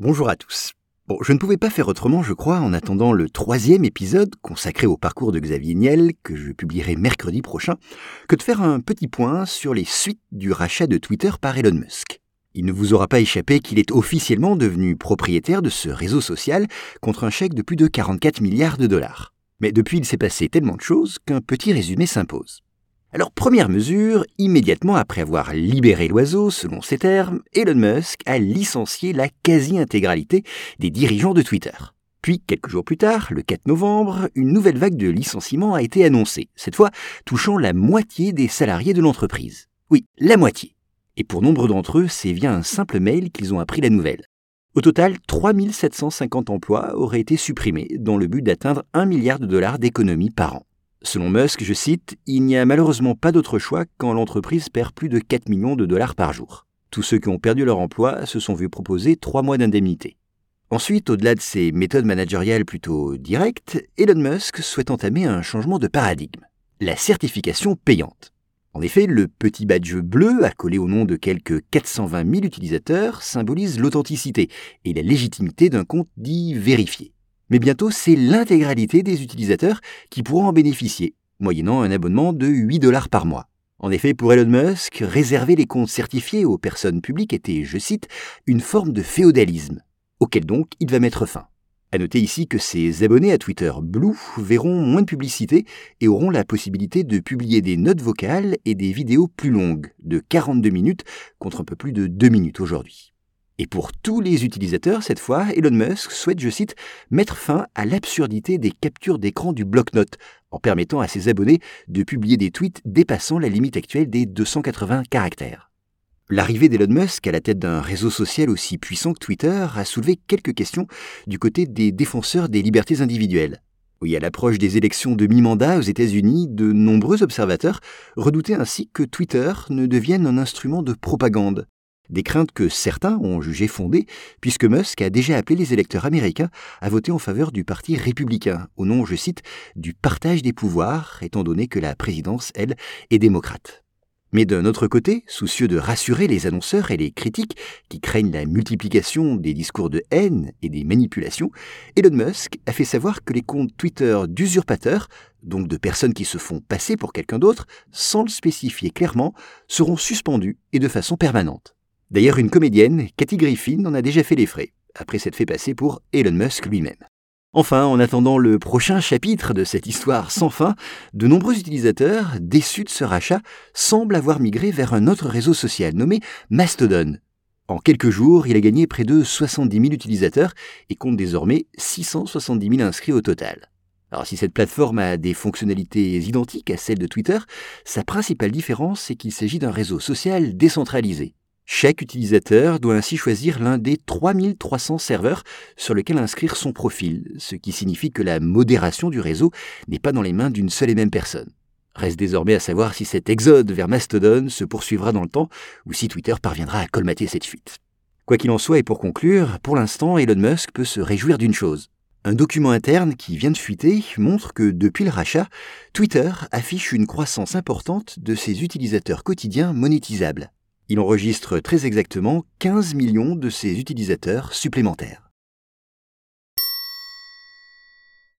Bonjour à tous. Bon, je ne pouvais pas faire autrement, je crois, en attendant le troisième épisode consacré au parcours de Xavier Niel, que je publierai mercredi prochain, que de faire un petit point sur les suites du rachat de Twitter par Elon Musk. Il ne vous aura pas échappé qu'il est officiellement devenu propriétaire de ce réseau social contre un chèque de plus de 44 milliards de dollars. Mais depuis, il s'est passé tellement de choses qu'un petit résumé s'impose. Alors, première mesure, immédiatement après avoir libéré l'oiseau, selon ses termes, Elon Musk a licencié la quasi-intégralité des dirigeants de Twitter. Puis, quelques jours plus tard, le 4 novembre, une nouvelle vague de licenciements a été annoncée, cette fois touchant la moitié des salariés de l'entreprise. Oui, la moitié. Et pour nombre d'entre eux, c'est via un simple mail qu'ils ont appris la nouvelle. Au total, 3750 emplois auraient été supprimés dans le but d'atteindre 1 milliard de dollars d'économies par an. Selon Musk, je cite, Il n'y a malheureusement pas d'autre choix quand l'entreprise perd plus de 4 millions de dollars par jour. Tous ceux qui ont perdu leur emploi se sont vus proposer 3 mois d'indemnité. Ensuite, au-delà de ces méthodes managériales plutôt directes, Elon Musk souhaite entamer un changement de paradigme, la certification payante. En effet, le petit badge bleu, accolé au nom de quelques 420 000 utilisateurs, symbolise l'authenticité et la légitimité d'un compte dit vérifié mais bientôt c'est l'intégralité des utilisateurs qui pourront en bénéficier, moyennant un abonnement de 8 dollars par mois. En effet, pour Elon Musk, réserver les comptes certifiés aux personnes publiques était, je cite, une forme de féodalisme, auquel donc il va mettre fin. À noter ici que ces abonnés à Twitter Blue verront moins de publicité et auront la possibilité de publier des notes vocales et des vidéos plus longues, de 42 minutes contre un peu plus de 2 minutes aujourd'hui. Et pour tous les utilisateurs, cette fois, Elon Musk souhaite, je cite, mettre fin à l'absurdité des captures d'écran du bloc-notes, en permettant à ses abonnés de publier des tweets dépassant la limite actuelle des 280 caractères. L'arrivée d'Elon Musk à la tête d'un réseau social aussi puissant que Twitter a soulevé quelques questions du côté des défenseurs des libertés individuelles. Oui, à l'approche des élections de mi-mandat aux États-Unis, de nombreux observateurs redoutaient ainsi que Twitter ne devienne un instrument de propagande, des craintes que certains ont jugées fondées, puisque Musk a déjà appelé les électeurs américains à voter en faveur du Parti républicain, au nom, je cite, du partage des pouvoirs, étant donné que la présidence, elle, est démocrate. Mais d'un autre côté, soucieux de rassurer les annonceurs et les critiques qui craignent la multiplication des discours de haine et des manipulations, Elon Musk a fait savoir que les comptes Twitter d'usurpateurs, donc de personnes qui se font passer pour quelqu'un d'autre, sans le spécifier clairement, seront suspendus et de façon permanente. D'ailleurs, une comédienne, Cathy Griffin, en a déjà fait les frais, après s'être fait passer pour Elon Musk lui-même. Enfin, en attendant le prochain chapitre de cette histoire sans fin, de nombreux utilisateurs, déçus de ce rachat, semblent avoir migré vers un autre réseau social nommé Mastodon. En quelques jours, il a gagné près de 70 000 utilisateurs et compte désormais 670 000 inscrits au total. Alors si cette plateforme a des fonctionnalités identiques à celles de Twitter, sa principale différence est qu'il s'agit d'un réseau social décentralisé. Chaque utilisateur doit ainsi choisir l'un des 3300 serveurs sur lesquels inscrire son profil, ce qui signifie que la modération du réseau n'est pas dans les mains d'une seule et même personne. Reste désormais à savoir si cet exode vers Mastodon se poursuivra dans le temps ou si Twitter parviendra à colmater cette fuite. Quoi qu'il en soit, et pour conclure, pour l'instant, Elon Musk peut se réjouir d'une chose. Un document interne qui vient de fuiter montre que depuis le rachat, Twitter affiche une croissance importante de ses utilisateurs quotidiens monétisables. Il enregistre très exactement 15 millions de ses utilisateurs supplémentaires.